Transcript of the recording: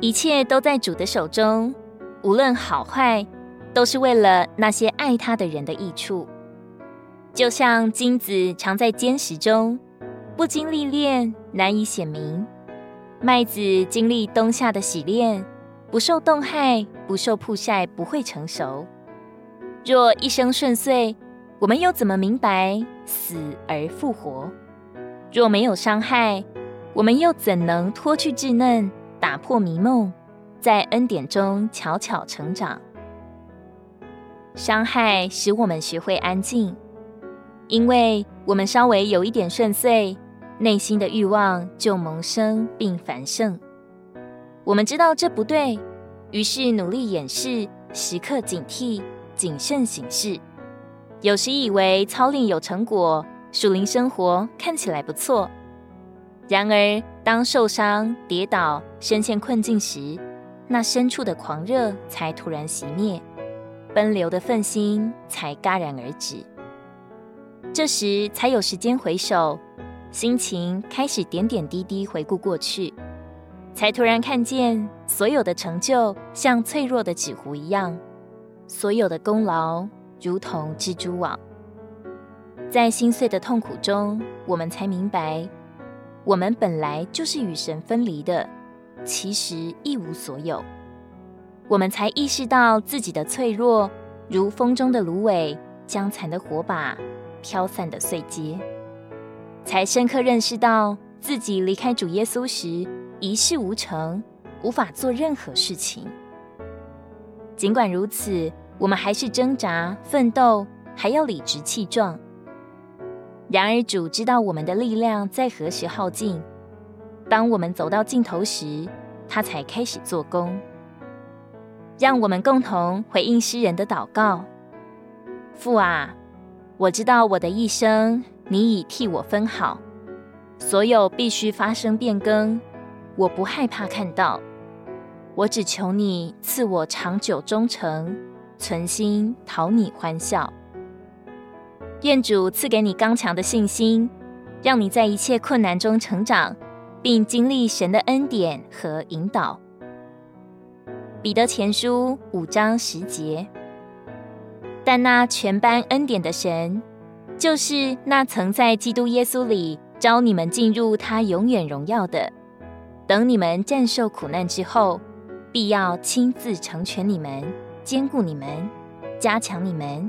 一切都在主的手中，无论好坏，都是为了那些爱他的人的益处。就像金子藏在坚石中，不经历炼难以显明；麦子经历冬夏的洗炼，不受冻害，不受曝晒，不会成熟。若一生顺遂，我们又怎么明白死而复活？若没有伤害，我们又怎能脱去稚嫩，打破迷梦，在恩典中悄悄成长？伤害使我们学会安静，因为我们稍微有一点顺遂，内心的欲望就萌生并繁盛。我们知道这不对，于是努力掩饰，时刻警惕，谨慎行事。有时以为操练有成果，属灵生活看起来不错。然而，当受伤、跌倒、深陷困境时，那深处的狂热才突然熄灭，奔流的奋心才戛然而止。这时才有时间回首，心情开始点点滴滴回顾过去，才突然看见所有的成就像脆弱的纸糊一样，所有的功劳。如同蜘蛛网，在心碎的痛苦中，我们才明白，我们本来就是与神分离的，其实一无所有。我们才意识到自己的脆弱，如风中的芦苇、将残的火把、飘散的碎秸，才深刻认识到自己离开主耶稣时一事无成，无法做任何事情。尽管如此。我们还是挣扎奋斗，还要理直气壮。然而主知道我们的力量在何时耗尽，当我们走到尽头时，他才开始做工。让我们共同回应诗人的祷告：父啊，我知道我的一生你已替我分好，所有必须发生变更，我不害怕看到。我只求你赐我长久忠诚。存心讨你欢笑，愿主赐给你刚强的信心，让你在一切困难中成长，并经历神的恩典和引导。彼得前书五章十节。但那全般恩典的神，就是那曾在基督耶稣里召你们进入他永远荣耀的，等你们战胜苦难之后，必要亲自成全你们。坚固你们，加强你们，